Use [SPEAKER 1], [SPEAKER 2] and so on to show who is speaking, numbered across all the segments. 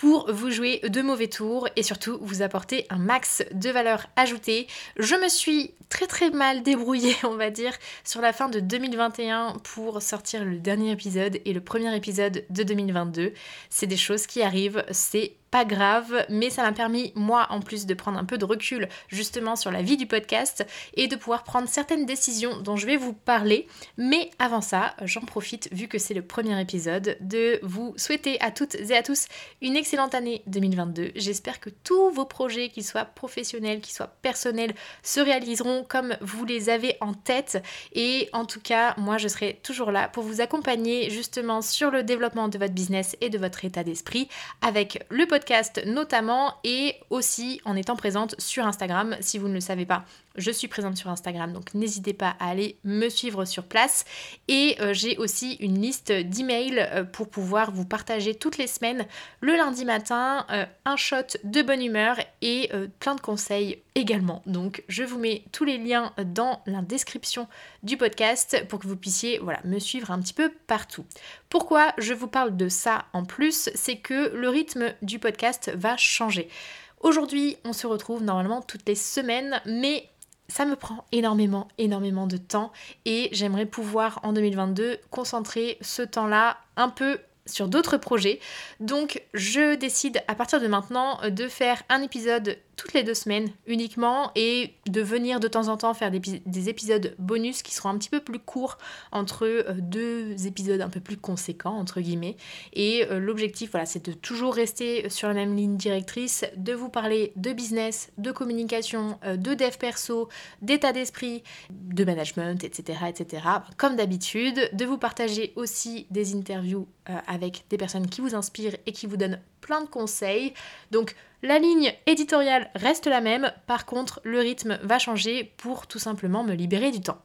[SPEAKER 1] pour vous jouer de mauvais tours et surtout vous apporter un max de valeur ajoutée. Je me suis très très mal débrouillée, on va dire, sur la fin de 2021 pour sortir le dernier épisode et le premier épisode de 2022. C'est des choses qui arrivent, c'est pas grave, mais ça m'a permis, moi, en plus de prendre un peu de recul justement sur la vie du podcast et de pouvoir prendre certaines décisions dont je vais vous parler. Mais avant ça, j'en profite, vu que c'est le premier épisode, de vous souhaiter à toutes et à tous une excellente année 2022. J'espère que tous vos projets, qu'ils soient professionnels, qu'ils soient personnels, se réaliseront comme vous les avez en tête. Et en tout cas, moi, je serai toujours là pour vous accompagner justement sur le développement de votre business et de votre état d'esprit avec le podcast notamment et aussi en étant présente sur Instagram si vous ne le savez pas. Je suis présente sur Instagram, donc n'hésitez pas à aller me suivre sur place. Et euh, j'ai aussi une liste d'emails euh, pour pouvoir vous partager toutes les semaines, le lundi matin, euh, un shot de bonne humeur et plein de conseils également. Donc je vous mets tous les liens dans la description du podcast pour que vous puissiez voilà, me suivre un petit peu partout. Pourquoi je vous parle de ça en plus C'est que le rythme du podcast va changer. Aujourd'hui, on se retrouve normalement toutes les semaines, mais ça me prend énormément, énormément de temps et j'aimerais pouvoir en 2022 concentrer ce temps-là un peu sur d'autres projets. Donc je décide à partir de maintenant de faire un épisode toutes les deux semaines uniquement et de venir de temps en temps faire des, épisodes bonus qui seront un petit peu plus courts entre euh, deux épisodes un peu plus conséquents entre guillemets. Et euh, l'objectif voilà c'est de toujours rester sur la même ligne directrice, de vous parler de business, de communication, euh, de dev perso, d'état d'esprit, de management, etc. etc. Comme d'habitude, de vous partager aussi des interviews avec des personnes qui vous inspirent et qui vous donnent plein de conseils. Donc la ligne éditoriale reste la même, par contre le rythme va changer pour tout simplement me libérer du temps.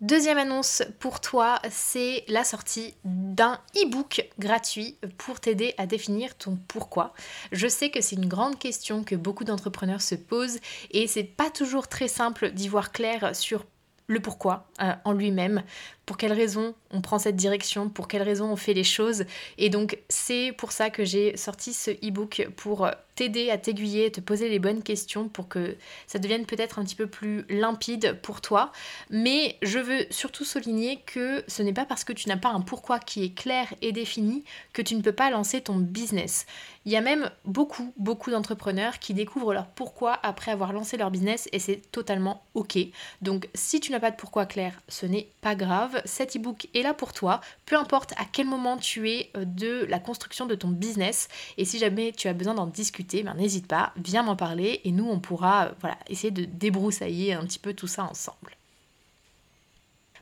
[SPEAKER 1] Deuxième annonce pour toi, c'est la sortie d'un e-book gratuit pour t'aider à définir ton pourquoi. Je sais que c'est une grande question que beaucoup d'entrepreneurs se posent et c'est pas toujours très simple d'y voir clair sur le pourquoi euh, en lui-même, pour quelles raisons on prend cette direction, pour quelles raisons on fait les choses. Et donc c'est pour ça que j'ai sorti ce e-book pour t'aider à t'aiguiller, te poser les bonnes questions pour que ça devienne peut-être un petit peu plus limpide pour toi. Mais je veux surtout souligner que ce n'est pas parce que tu n'as pas un pourquoi qui est clair et défini que tu ne peux pas lancer ton business. Il y a même beaucoup, beaucoup d'entrepreneurs qui découvrent leur pourquoi après avoir lancé leur business et c'est totalement ok. Donc si tu n'as pas de pourquoi clair, ce n'est pas grave. Cet e-book est là pour toi, peu importe à quel moment tu es euh, de la construction de ton business. Et si jamais tu as besoin d'en discuter, ben, n'hésite pas, viens m'en parler et nous on pourra euh, voilà, essayer de débroussailler un petit peu tout ça ensemble.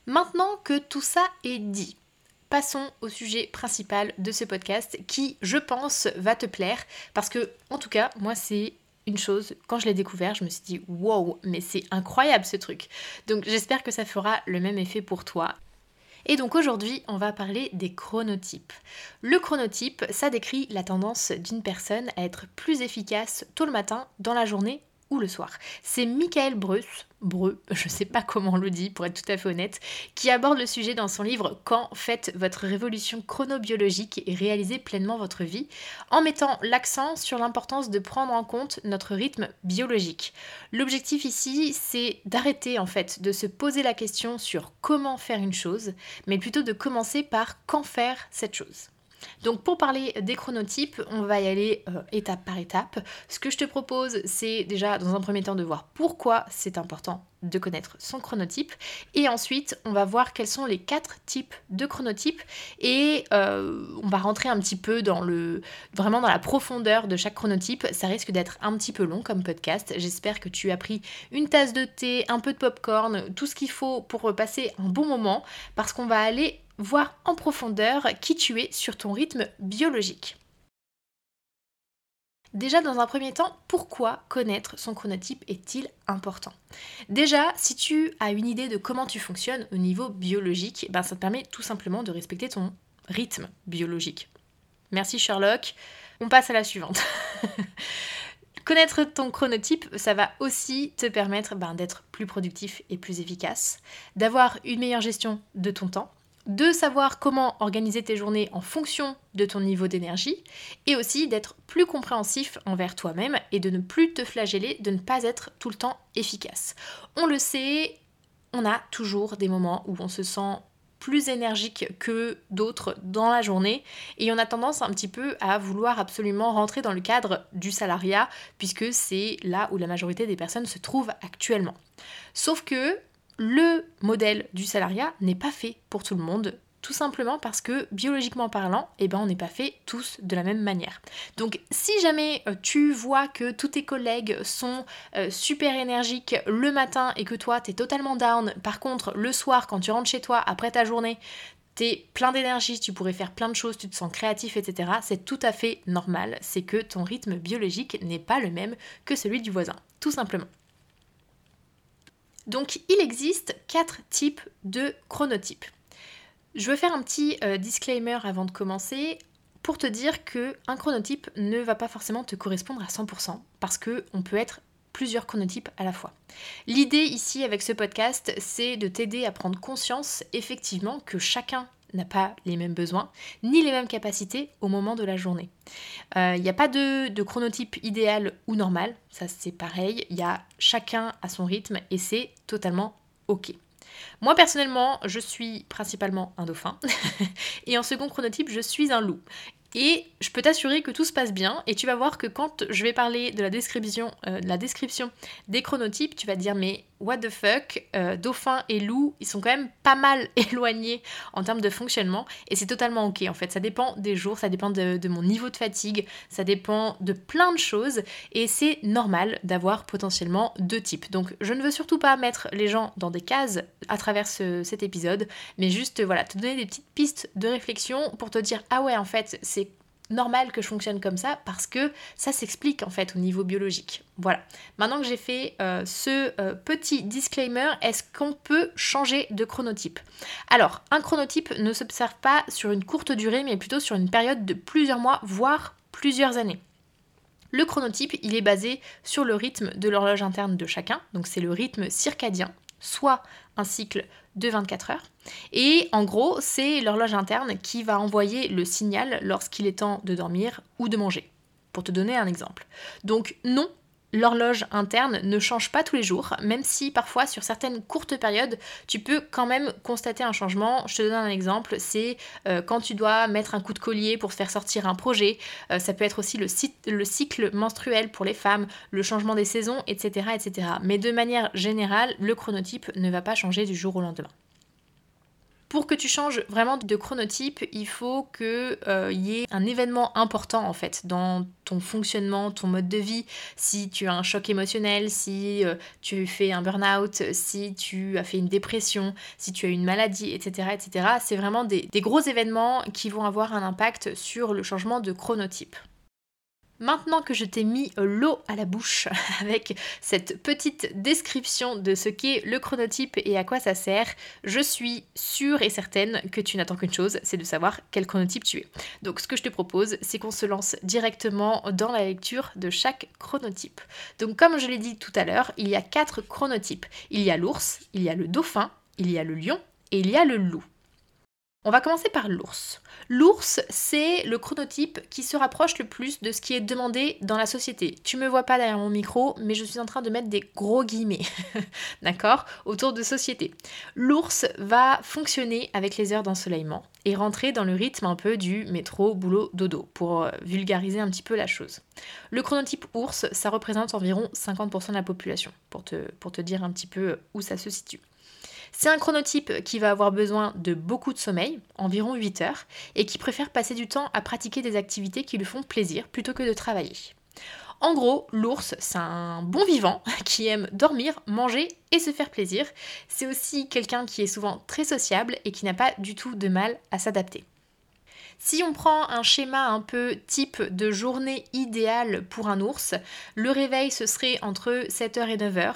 [SPEAKER 1] Maintenant que tout ça est dit, passons au sujet principal de ce podcast qui, je pense, va te plaire parce que, en tout cas, moi, c'est une chose, quand je l'ai découvert, je me suis dit wow, mais c'est incroyable ce truc. Donc j'espère que ça fera le même effet pour toi. Et donc aujourd'hui, on va parler des chronotypes. Le chronotype, ça décrit la tendance d'une personne à être plus efficace tôt le matin, dans la journée ou le soir. C'est Michael Bruce, Breu, je sais pas comment on le dit pour être tout à fait honnête, qui aborde le sujet dans son livre Quand faites votre révolution chronobiologique et réalisez pleinement votre vie, en mettant l'accent sur l'importance de prendre en compte notre rythme biologique. L'objectif ici, c'est d'arrêter en fait de se poser la question sur comment faire une chose, mais plutôt de commencer par quand faire cette chose. Donc pour parler des chronotypes, on va y aller euh, étape par étape. Ce que je te propose, c'est déjà dans un premier temps de voir pourquoi c'est important de connaître son chronotype. Et ensuite on va voir quels sont les quatre types de chronotypes. Et euh, on va rentrer un petit peu dans le vraiment dans la profondeur de chaque chronotype. Ça risque d'être un petit peu long comme podcast. J'espère que tu as pris une tasse de thé un peu de popcorn tout ce qu'il faut pour passer un bon moment. Parce qu'on va aller voir en profondeur qui tu es sur ton rythme biologique. Déjà, dans un premier temps, pourquoi connaître son chronotype est-il important? Déjà, si tu as une idée de comment tu fonctionnes au niveau biologique, ben ça te permet tout simplement de respecter ton rythme biologique. Merci Sherlock. On passe à la suivante. Connaître ton chronotype, ça va aussi te permettre ben, d'être plus productif et plus efficace, d'avoir une meilleure gestion de ton temps, de savoir comment organiser tes journées en fonction de ton niveau d'énergie et aussi d'être plus compréhensif envers toi-même et de ne plus te flageller, de ne pas être tout le temps efficace. On le sait, on a toujours des moments où on se sent plus énergique que d'autres dans la journée et on a tendance un petit peu à vouloir absolument rentrer dans le cadre du salariat puisque c'est là où la majorité des personnes se trouvent actuellement. Sauf que le modèle du salariat n'est pas fait pour tout le monde, tout simplement parce que biologiquement parlant, eh ben, on n'est pas fait tous de la même manière. Donc si jamais euh, tu vois que tous tes collègues sont euh, super énergiques le matin et que toi tu es totalement down, par contre le soir quand tu rentres chez toi après ta journée, tu es plein d'énergie, tu pourrais faire plein de choses, tu te sens créatif, etc. C'est tout à fait normal, c'est que ton rythme biologique n'est pas le même que celui du voisin, tout simplement. Donc il existe quatre types de chronotypes. Je veux faire un petit euh, disclaimer avant de commencer pour te dire que un chronotype ne va pas forcément te correspondre à 100% parce que on peut être plusieurs chronotypes à la fois. L'idée ici avec ce podcast, c'est de t'aider à prendre conscience effectivement que chacun n'a pas les mêmes besoins, ni les mêmes capacités au moment de la journée. Il euh, n'y a pas de, chronotype idéal ou normal, ça c'est pareil, il y a chacun à son rythme et c'est totalement ok. Moi personnellement, je suis principalement un dauphin et en second chronotype, je suis un loup. Et je peux t'assurer que tout se passe bien et tu vas voir que quand je vais parler de la description, euh, de la description des chronotypes, tu vas dire mais what the fuck, euh, dauphin et loup, ils sont quand même pas mal éloignés en termes de fonctionnement et c'est totalement ok en fait. Ça dépend des jours, ça dépend de, mon niveau de fatigue, ça dépend de plein de choses et c'est normal d'avoir potentiellement deux types. Donc je ne veux surtout pas mettre les gens dans des cases à travers cet épisode, mais juste voilà, te donner des petites pistes de réflexion pour te dire ah ouais en fait c'est normal que je fonctionne comme ça parce que ça s'explique en fait au niveau biologique. Voilà. Maintenant que j'ai fait euh, ce euh, petit disclaimer, est-ce qu'on peut changer de chronotype? Alors, un chronotype ne s'observe pas sur une courte durée, mais plutôt sur une période de plusieurs mois, voire plusieurs années. Le chronotype, il est basé sur le rythme de l'horloge interne de chacun, donc c'est le rythme circadien, soit un cycle de 24 heures. Et en gros, c'est l'horloge interne qui va envoyer le signal lorsqu'il est temps de dormir ou de manger. Pour te donner un exemple. Donc non, l'horloge interne ne change pas tous les jours, même si parfois sur certaines courtes périodes, tu peux quand même constater un changement. Je te donne un exemple, c'est euh, quand tu dois mettre un coup de collier pour faire sortir un projet, euh, ça peut être aussi le, le, cycle menstruel pour les femmes, le changement des saisons, etc., etc. Mais de manière générale, le chronotype ne va pas changer du jour au lendemain. Pour que tu changes vraiment de chronotype, il faut qu'il euh, y ait un événement important en fait dans ton fonctionnement, ton mode de vie. Si tu as un choc émotionnel, si euh, tu fais un burn-out, si tu as fait une dépression, si tu as une maladie, etc. etc. C'est vraiment des gros événements qui vont avoir un impact sur le changement de chronotype. Maintenant que je t'ai mis l'eau à la bouche avec cette petite description de ce qu'est le chronotype et à quoi ça sert, je suis sûre et certaine que tu n'attends qu'une chose, c'est de savoir quel chronotype tu es. Donc ce que je te propose, c'est qu'on se lance directement dans la lecture de chaque chronotype. Donc comme je l'ai dit tout à l'heure, il y a quatre chronotypes. Il y a l'ours, il y a le dauphin, il y a le lion et il y a le loup. On va commencer par l'ours. L'ours, c'est le chronotype qui se rapproche le plus de ce qui est demandé dans la société. Tu me vois pas derrière mon micro, mais je suis en train de mettre des gros guillemets, d'accord, autour de société. L'ours va fonctionner avec les heures d'ensoleillement et rentrer dans le rythme un peu du métro, boulot, dodo, pour euh, vulgariser un petit peu la chose. Le chronotype ours, ça représente environ 50% de la population, pour te, pour te dire un petit peu où ça se situe. C'est un chronotype qui va avoir besoin de beaucoup de sommeil, environ 8 heures, et qui préfère passer du temps à pratiquer des activités qui lui font plaisir plutôt que de travailler. En gros, l'ours, c'est un bon vivant qui aime dormir, manger et se faire plaisir. C'est aussi quelqu'un qui est souvent très sociable et qui n'a pas du tout de mal à s'adapter. Si on prend un schéma un peu type de journée idéale pour un ours, le réveil ce serait entre 7h et 9h.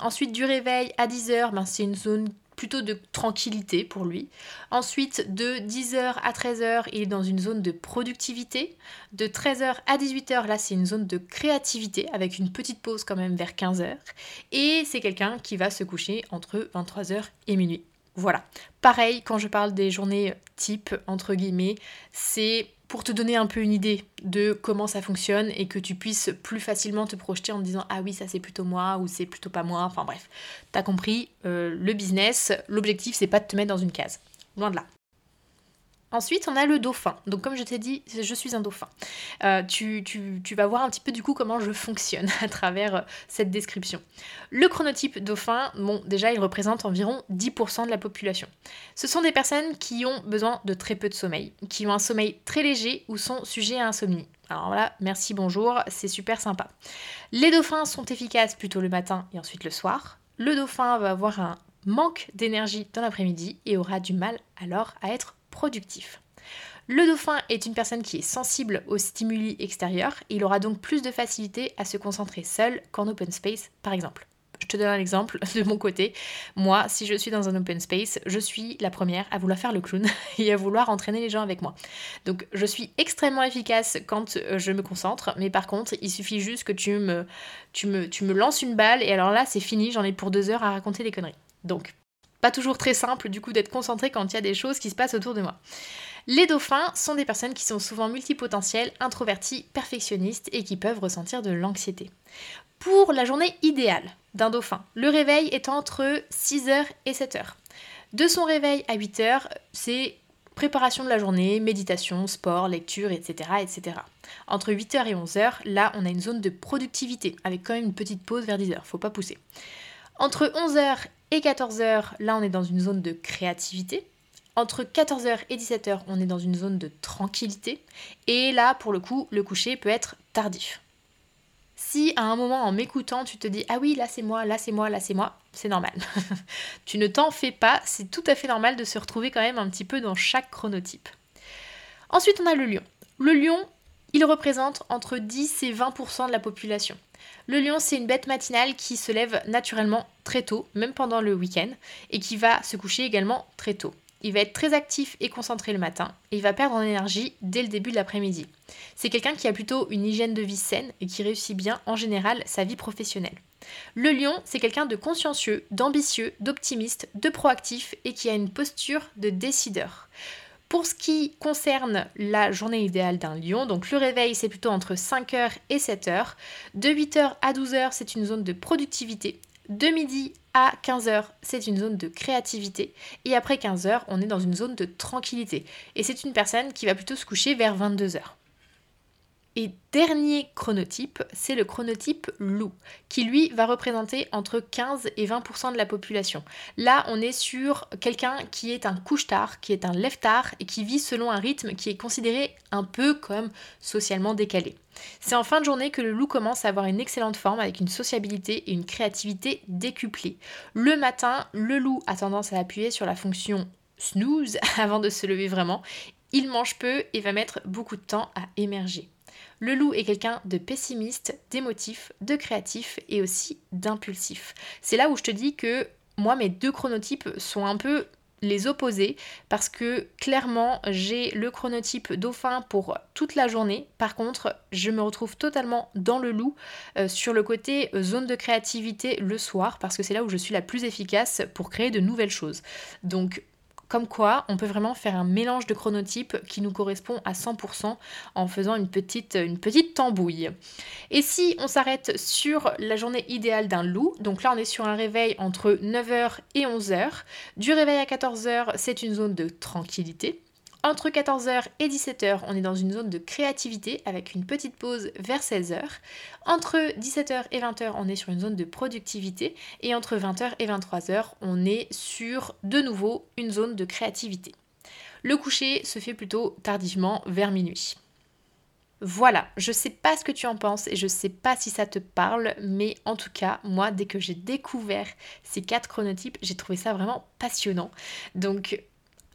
[SPEAKER 1] Ensuite du réveil à 10h, ben, c'est une zone plutôt de tranquillité pour lui. Ensuite, de 10h à 13h, il est dans une zone de productivité. De 13h à 18h, là, c'est une zone de créativité avec une petite pause quand même vers 15h. Et c'est quelqu'un qui va se coucher entre 23h et minuit. Voilà. Pareil, quand je parle des journées type, entre guillemets, c'est pour te donner un peu une idée de comment ça fonctionne et que tu puisses plus facilement te projeter en te disant ah oui ça c'est plutôt moi ou c'est plutôt pas moi, enfin bref, t'as compris, euh, le business, l'objectif c'est pas de te mettre dans une case, loin de là. Ensuite, on a le dauphin. Donc, comme je t'ai dit, je suis un dauphin. Euh, tu, vas voir un petit peu du coup comment je fonctionne à travers euh, cette description. Le chronotype dauphin, bon, déjà, il représente environ 10% de la population. Ce sont des personnes qui ont besoin de très peu de sommeil, qui ont un sommeil très léger ou sont sujets à insomnie. Alors voilà, merci, bonjour, c'est super sympa. Les dauphins sont efficaces plutôt le matin et ensuite le soir. Le dauphin va avoir un manque d'énergie dans l'après-midi et aura du mal alors à être Le dauphin est une personne qui est sensible aux stimuli extérieurs, il aura donc plus de facilité à se concentrer seul qu'en open space par exemple. Je te donne un exemple de mon côté. Moi, si je suis dans un open space, je suis la première à vouloir faire le clown et à vouloir entraîner les gens avec moi. Donc, je suis extrêmement efficace quand euh, je me concentre, mais par contre, il suffit juste que tu me, tu me, tu me lances une balle et alors là, c'est fini, j'en ai pour deux heures à raconter des conneries. Donc, pas toujours très simple du coup d'être concentré quand il y a des choses qui se passent autour de moi. Les dauphins sont des personnes qui sont souvent multipotentielles, introverties, perfectionnistes et qui peuvent ressentir de l'anxiété. Pour la journée idéale d'un dauphin, le réveil est entre 6h et 7h. De son réveil à 8h, c'est préparation de la journée, méditation, sport, lecture, etc. etc. Entre 8h et 11h, là, on a une zone de productivité, avec quand même une petite pause vers 10h, faut pas pousser. Entre 11h et 14h, là on est dans une zone de créativité. Entre 14h et 17h, on est dans une zone de tranquillité. Et là, pour le coup, le coucher peut être tardif. Si à un moment en m'écoutant, tu te dis Ah oui, là c'est moi, là c'est moi, là c'est moi, c'est normal. tu ne t'en fais pas, c'est tout à fait normal de se retrouver quand même un petit peu dans chaque chronotype. Ensuite, on a le lion. Le lion, il représente entre 10 et 20% de la population. Le lion, c'est une bête matinale qui se lève naturellement très tôt, même pendant le week-end, et qui va se coucher également très tôt. Il va être très actif et concentré le matin, et il va perdre en énergie dès le début de l'après-midi. C'est quelqu'un qui a plutôt une hygiène de vie saine et qui réussit bien en général sa vie professionnelle. Le lion, c'est quelqu'un de consciencieux, d'ambitieux, d'optimiste, de proactif et qui a une posture de décideur. Pour ce qui concerne la journée idéale d'un lion, donc le réveil c'est plutôt entre 5h et 7h. De 8h à 12h c'est une zone de productivité. De midi à 15h c'est une zone de créativité. Et après 15h on est dans une zone de tranquillité. Et c'est une personne qui va plutôt se coucher vers 22h. Et dernier chronotype, c'est le chronotype loup, qui lui va représenter entre 15 et 20% de la population. Là, on est sur quelqu'un qui est un couche-tard, qui est un lève-tard et qui vit selon un rythme qui est considéré un peu comme socialement décalé. C'est en fin de journée que le loup commence à avoir une excellente forme avec une sociabilité et une créativité décuplées. Le matin, le loup a tendance à appuyer sur la fonction snooze avant de se lever vraiment. Il mange peu et va mettre beaucoup de temps à émerger. Le loup est quelqu'un de pessimiste, d'émotif, de créatif et aussi d'impulsif. C'est là où je te dis que moi, mes deux chronotypes sont un peu les opposés parce que clairement j'ai le chronotype dauphin pour toute la journée. Par contre, je me retrouve totalement dans le loup euh, sur le côté euh, zone de créativité le soir parce que c'est là où je suis la plus efficace pour créer de nouvelles choses. Donc comme quoi, on peut vraiment faire un mélange de chronotypes qui nous correspond à 100% en faisant une petite, tambouille. Et si on s'arrête sur la journée idéale d'un loup, donc là on est sur un réveil entre 9h et 11h. Du réveil à 14h, c'est une zone de tranquillité. Entre 14h et 17h, on est dans une zone de créativité avec une petite pause vers 16h. Entre 17h et 20h, on est sur une zone de productivité. Et entre 20h et 23h, on est sur de nouveau une zone de créativité. Le coucher se fait plutôt tardivement vers minuit. Voilà, je sais pas ce que tu en penses et je sais pas si ça te parle, mais en tout cas, moi, dès que j'ai découvert ces quatre chronotypes, j'ai trouvé ça vraiment passionnant. Donc,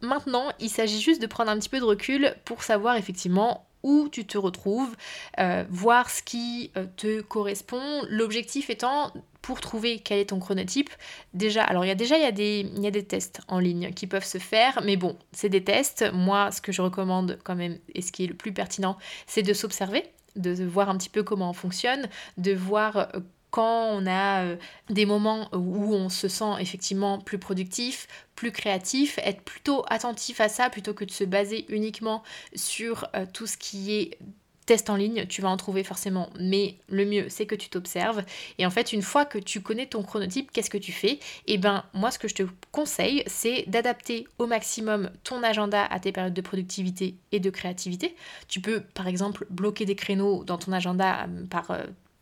[SPEAKER 1] Maintenant, il s'agit juste de prendre un petit peu de recul pour savoir effectivement où tu te retrouves, euh, voir ce qui euh, te correspond. L'objectif étant pour trouver quel est ton chronotype. Déjà, alors il y a déjà des, des tests en ligne qui peuvent se faire, mais bon, c'est des tests. Moi, ce que je recommande quand même et ce qui est le plus pertinent, c'est de s'observer de voir un petit peu comment on fonctionne, de voir euh, quand on a euh, des moments où on se sent effectivement plus productif, plus créatif, être plutôt attentif à ça plutôt que de se baser uniquement sur euh, tout ce qui est test en ligne, tu vas en trouver forcément, mais le mieux c'est que tu t'observes. Et en fait, une fois que tu connais ton chronotype, qu'est-ce que tu fais? Eh ben, moi, ce que je te conseille, c'est d'adapter au maximum ton agenda à tes périodes de productivité et de créativité. Tu peux, par exemple, bloquer des créneaux dans ton agenda euh, par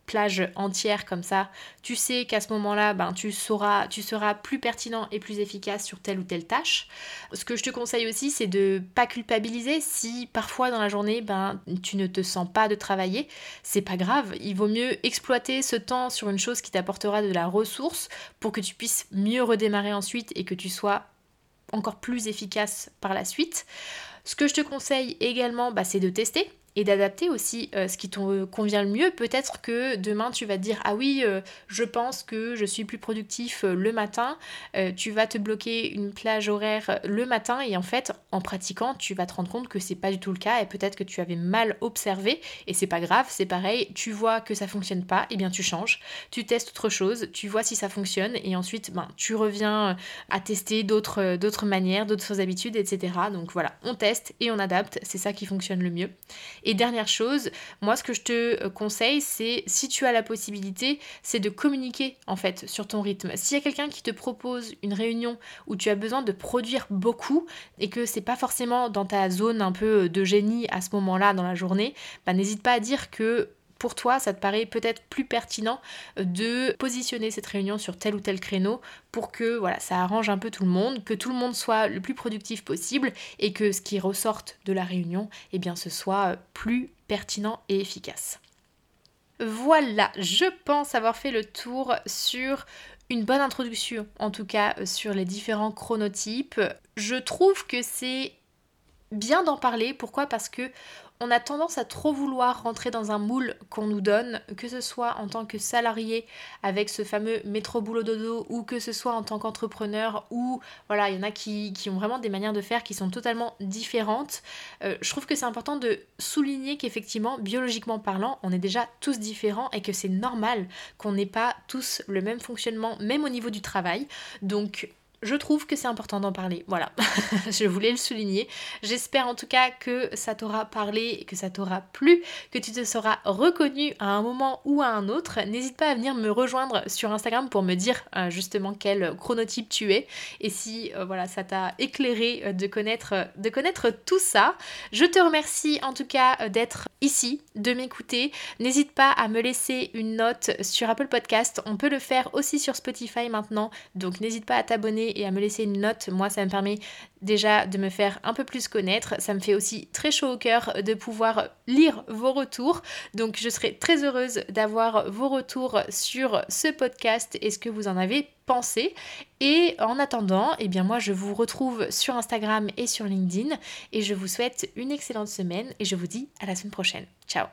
[SPEAKER 1] plage entière comme ça, tu sais qu'à ce moment-là, ben, tu, sauras, tu seras plus pertinent et plus efficace sur telle ou telle tâche. Ce que je te conseille aussi, c'est de pas culpabiliser si parfois dans la journée, ben, tu ne te sens pas de travailler. C'est pas grave, il vaut mieux exploiter ce temps sur une chose qui t'apportera de la ressource pour que tu puisses mieux redémarrer ensuite et que tu sois encore plus efficace par la suite. Ce que je te conseille également, bah, c'est de tester et d'adapter aussi euh, ce qui te convient le mieux. Peut-être que demain tu vas te dire ah oui, euh, je pense que je suis plus productif euh, le matin. tu vas te bloquer une plage horaire le matin et en fait en pratiquant tu vas te rendre compte que c'est pas du tout le cas et peut-être que tu avais mal observé et c'est pas grave, c'est pareil. Tu vois que ça fonctionne pas, et eh bien tu changes, tu testes autre chose, tu vois si ça fonctionne et ensuite ben tu reviens à tester d'autres manières, d'autres habitudes, etc. Donc voilà, on teste et on adapte, c'est ça qui fonctionne le mieux. Et dernière chose, moi ce que je te euh, conseille, c'est si tu as la possibilité, c'est de communiquer en fait sur ton rythme. S'il y a quelqu'un qui te propose une réunion où tu as besoin de produire beaucoup et que c'est pas forcément dans ta zone un peu de génie à ce moment-là dans la journée, bah, n'hésite pas à dire que pour toi, ça te paraît peut-être plus pertinent de positionner cette réunion sur tel ou tel créneau pour que voilà, ça arrange un peu tout le monde, que tout le monde soit le plus productif possible et que ce qui ressorte de la réunion, eh bien, ce soit plus pertinent et efficace. Voilà, je pense avoir fait le tour sur une bonne introduction, en tout cas sur les différents chronotypes. Je trouve que c'est bien d'en parler. Pourquoi? Parce que on a tendance à trop vouloir rentrer dans un moule qu'on nous donne, que ce soit en tant que salarié avec ce fameux métro boulot dodo ou que ce soit en tant qu'entrepreneur ou voilà, il y en a qui, ont vraiment des manières de faire qui sont totalement différentes. Euh, je trouve que c'est important de souligner qu'effectivement, biologiquement parlant, on est déjà tous différents et que c'est normal qu'on n'ait pas tous le même fonctionnement, même au niveau du travail. Donc je trouve que c'est important d'en parler. Voilà, je voulais le souligner. J'espère en tout cas que ça t'aura parlé, que ça t'aura plu, que tu te seras reconnu à un moment ou à un autre. N'hésite pas à venir me rejoindre sur Instagram pour me dire euh, justement quel chronotype tu es et si euh, voilà ça t'a éclairé euh, de connaître de connaître tout ça. Je te remercie en tout cas d'être ici, de m'écouter. N'hésite pas à me laisser une note sur Apple Podcast. On peut le faire aussi sur Spotify maintenant, donc n'hésite pas à t'abonner et à me laisser une note. Moi, ça me permet déjà de me faire un peu plus connaître. Ça me fait aussi très chaud au cœur de pouvoir lire vos retours. Donc, je serai très heureuse d'avoir vos retours sur ce podcast et ce que vous en avez pensé. Et en attendant, eh bien moi je vous retrouve sur Instagram et sur LinkedIn et je vous souhaite une excellente semaine et je vous dis à la semaine prochaine. Ciao